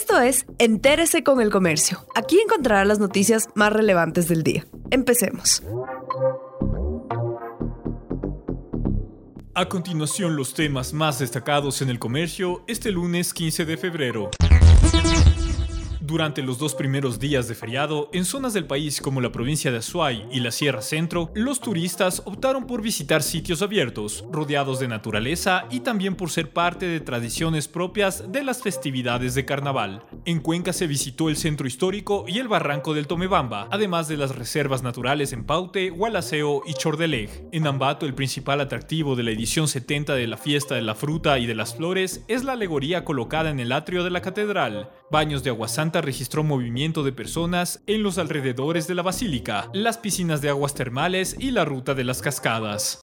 Esto es Entérese con el Comercio. Aquí encontrará las noticias más relevantes del día. Empecemos. A continuación, los temas más destacados en el comercio este lunes 15 de febrero. Durante los dos primeros días de feriado, en zonas del país como la provincia de Azuay y la Sierra Centro, los turistas optaron por visitar sitios abiertos, rodeados de naturaleza y también por ser parte de tradiciones propias de las festividades de carnaval. En Cuenca se visitó el centro histórico y el barranco del Tomebamba, además de las reservas naturales en Paute, Gualaceo y Chordeleg. En Ambato, el principal atractivo de la edición 70 de la Fiesta de la Fruta y de las Flores es la alegoría colocada en el atrio de la catedral. Baños de agua santa registró movimiento de personas en los alrededores de la basílica, las piscinas de aguas termales y la ruta de las cascadas.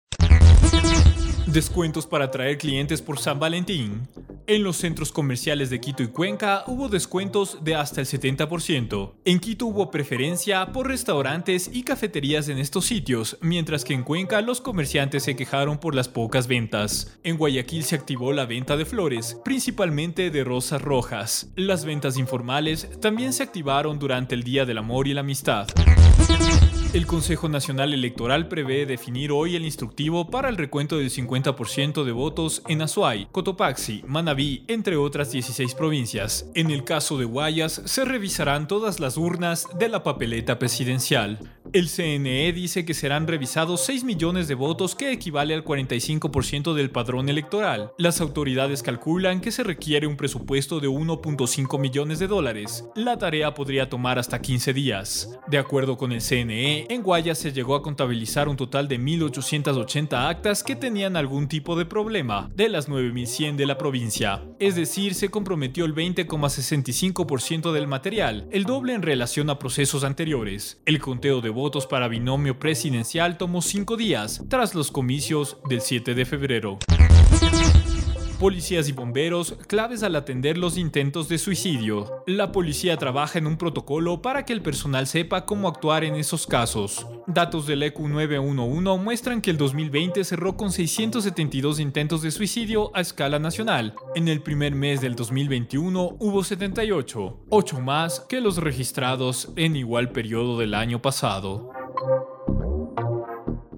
Descuentos para atraer clientes por San Valentín. En los centros comerciales de Quito y Cuenca hubo descuentos de hasta el 70%. En Quito hubo preferencia por restaurantes y cafeterías en estos sitios, mientras que en Cuenca los comerciantes se quejaron por las pocas ventas. En Guayaquil se activó la venta de flores, principalmente de rosas rojas. Las ventas informales también se activaron durante el Día del Amor y la Amistad. El Consejo Nacional Electoral prevé definir hoy el instructivo para el recuento del 50% de votos en Azuay, Cotopaxi, Manabí, entre otras 16 provincias. En el caso de Guayas, se revisarán todas las urnas de la papeleta presidencial. El CNE dice que serán revisados 6 millones de votos que equivale al 45% del padrón electoral. Las autoridades calculan que se requiere un presupuesto de 1.5 millones de dólares. La tarea podría tomar hasta 15 días. De acuerdo con el CNE, en Guayas se llegó a contabilizar un total de 1.880 actas que tenían algún tipo de problema, de las 9.100 de la provincia. Es decir, se comprometió el 20,65% del material, el doble en relación a procesos anteriores. El conteo de votos votos para binomio presidencial tomó cinco días tras los comicios del 7 de febrero. Policías y bomberos claves al atender los intentos de suicidio. La policía trabaja en un protocolo para que el personal sepa cómo actuar en esos casos. Datos del EQ 911 muestran que el 2020 cerró con 672 intentos de suicidio a escala nacional. En el primer mes del 2021 hubo 78, 8 más que los registrados en igual periodo del año pasado.